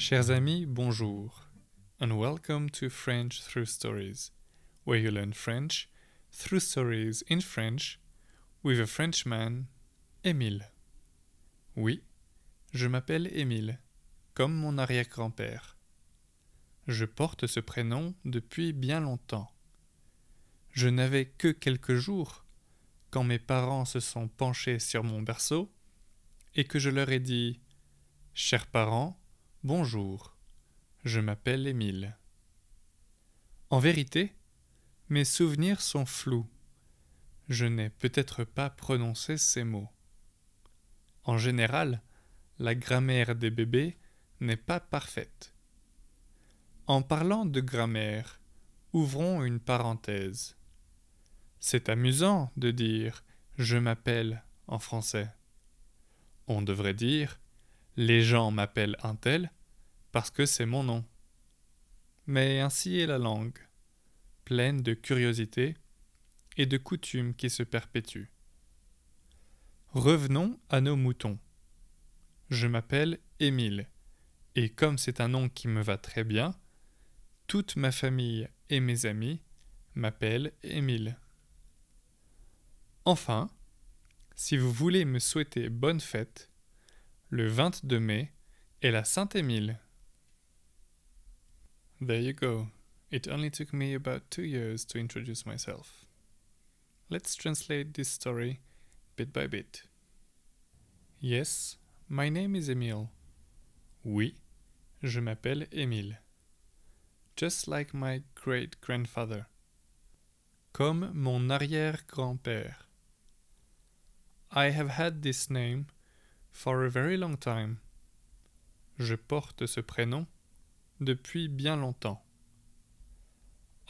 Chers amis, bonjour, and welcome to French Through Stories, where you learn French through stories in French with a Frenchman, Émile. Oui, je m'appelle Émile, comme mon arrière-grand-père. Je porte ce prénom depuis bien longtemps. Je n'avais que quelques jours quand mes parents se sont penchés sur mon berceau et que je leur ai dit Chers parents, bonjour, je m'appelle Émile. En vérité, mes souvenirs sont flous. Je n'ai peut-être pas prononcé ces mots. En général, la grammaire des bébés n'est pas parfaite. En parlant de grammaire, ouvrons une parenthèse. C'est amusant de dire je m'appelle en français. On devrait dire les gens m'appellent un tel parce que c'est mon nom. Mais ainsi est la langue, pleine de curiosité et de coutumes qui se perpétuent. Revenons à nos moutons. Je m'appelle Émile, et comme c'est un nom qui me va très bien, toute ma famille et mes amis m'appellent Émile. Enfin, si vous voulez me souhaiter bonne fête, le 22 mai est la Saint-Émile. There you go. It only took me about two years to introduce myself. Let's translate this story bit by bit. Yes, my name is Emile. Oui, je m'appelle Émile. Just like my great grandfather. Comme mon arrière-grand-père. I have had this name for a very long time. Je porte ce prénom depuis bien longtemps.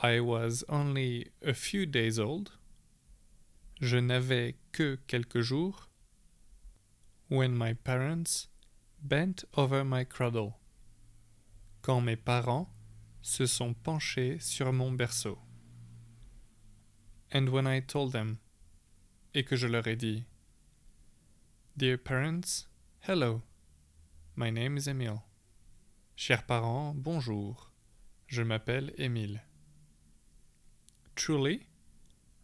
I was only a few days old. Je n'avais que quelques jours. When my parents bent over my cradle. Quand mes parents se sont penchés sur mon berceau. And when I told them, et que je leur ai dit, Dear parents, hello. My name is Emile. Chers parents, bonjour. Je m'appelle Émile. Truly,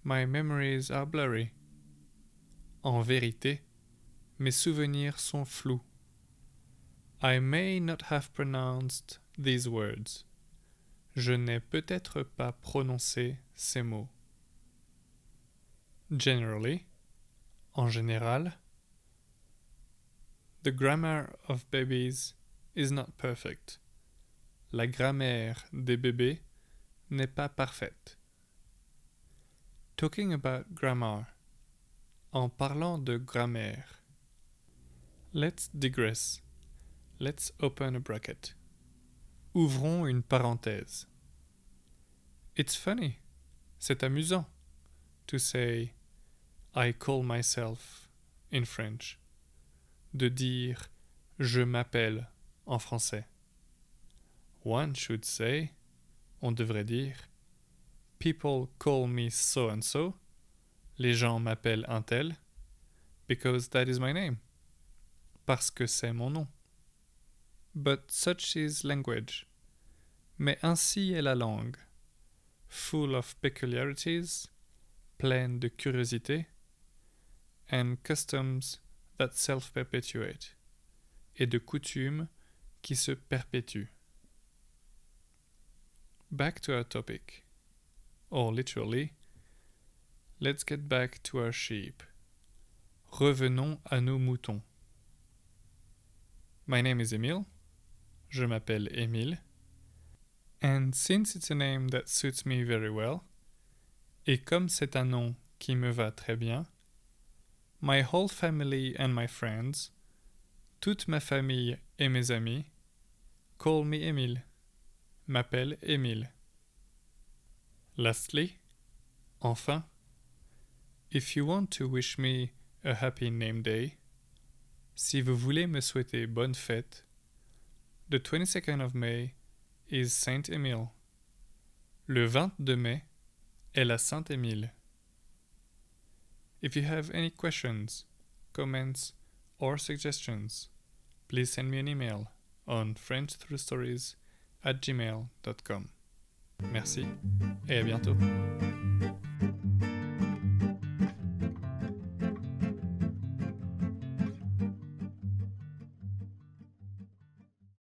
my memories are blurry. En vérité, mes souvenirs sont flous. I may not have pronounced these words. Je n'ai peut-être pas prononcé ces mots. Generally, en général, The grammar of babies is not perfect. La grammaire des bébés n'est pas parfaite. Talking about grammar. En parlant de grammaire. Let's digress. Let's open a bracket. Ouvrons une parenthèse. It's funny. C'est amusant. To say I call myself in French de dire je m'appelle en français. One should say, on devrait dire People call me so and so. Les gens m'appellent un tel. Because that is my name. Parce que c'est mon nom. But such is language. Mais ainsi est la langue. Full of peculiarities, pleine de curiosité, and customs that self-perpetuate, et de coutumes qui se perpétuent. Back to our topic, or literally, let's get back to our sheep. Revenons à nos moutons. My name is Emile. Je m'appelle Émile. And since it's a name that suits me very well, et comme c'est un nom qui me va très bien, My whole family and my friends, toute ma famille et mes amis, call me Emile, m'appelle Émile. Lastly, enfin, if you want to wish me a happy name day, si vous voulez me souhaiter bonne fête, the 22nd of May is Saint Emile. Le 22 mai est la Sainte Émile. If you have any questions, comments, or suggestions, please send me an email on frenchtruestories at gmail.com. Merci et à bientôt.